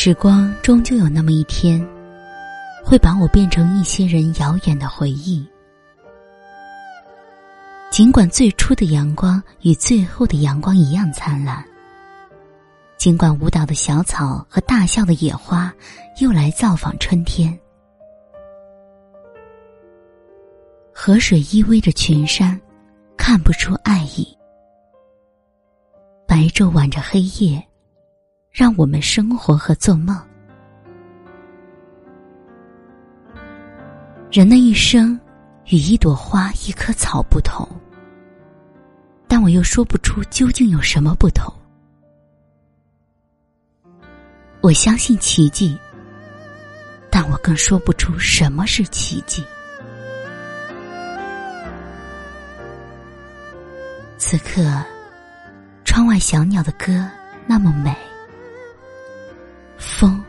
时光终究有那么一天，会把我变成一些人遥远的回忆。尽管最初的阳光与最后的阳光一样灿烂，尽管舞蹈的小草和大笑的野花又来造访春天，河水依偎着群山，看不出爱意。白昼挽着黑夜，让我们生活和做梦。人的一生与一朵花、一棵草不同，但我又说不出究竟有什么不同。我相信奇迹，但我更说不出什么是奇迹。此刻。窗外小鸟的歌那么美，风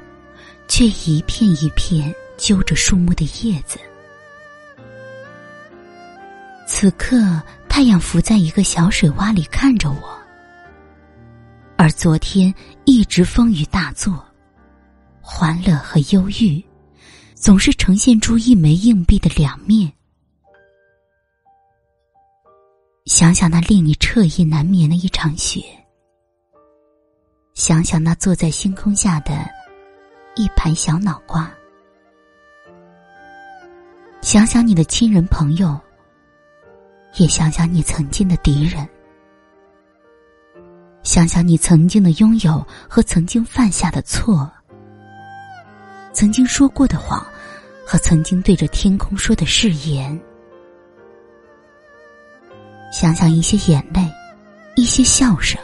却一片一片揪着树木的叶子。此刻，太阳浮在一个小水洼里看着我，而昨天一直风雨大作，欢乐和忧郁总是呈现出一枚硬币的两面。想想那令你彻夜难眠的一场雪，想想那坐在星空下的一盘小脑瓜，想想你的亲人朋友，也想想你曾经的敌人，想想你曾经的拥有和曾经犯下的错，曾经说过的谎和曾经对着天空说的誓言。想想一些眼泪，一些笑声。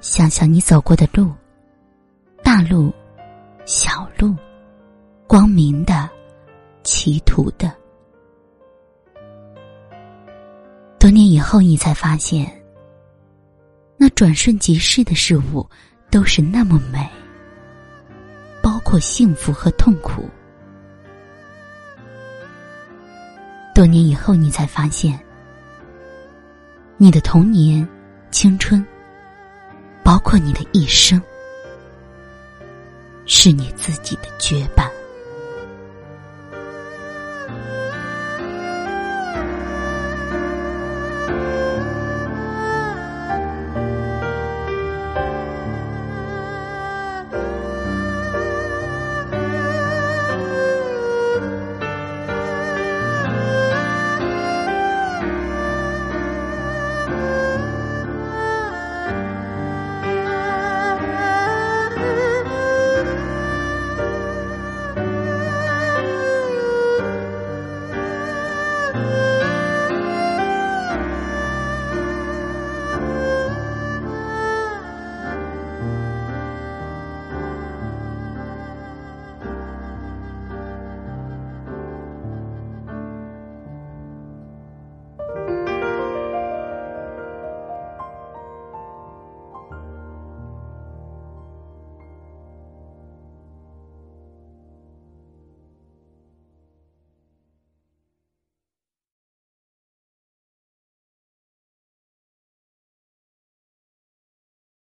想想你走过的路，大路、小路，光明的、歧途的。多年以后，你才发现，那转瞬即逝的事物都是那么美，包括幸福和痛苦。多年以后，你才发现，你的童年、青春，包括你的一生，是你自己的绝版。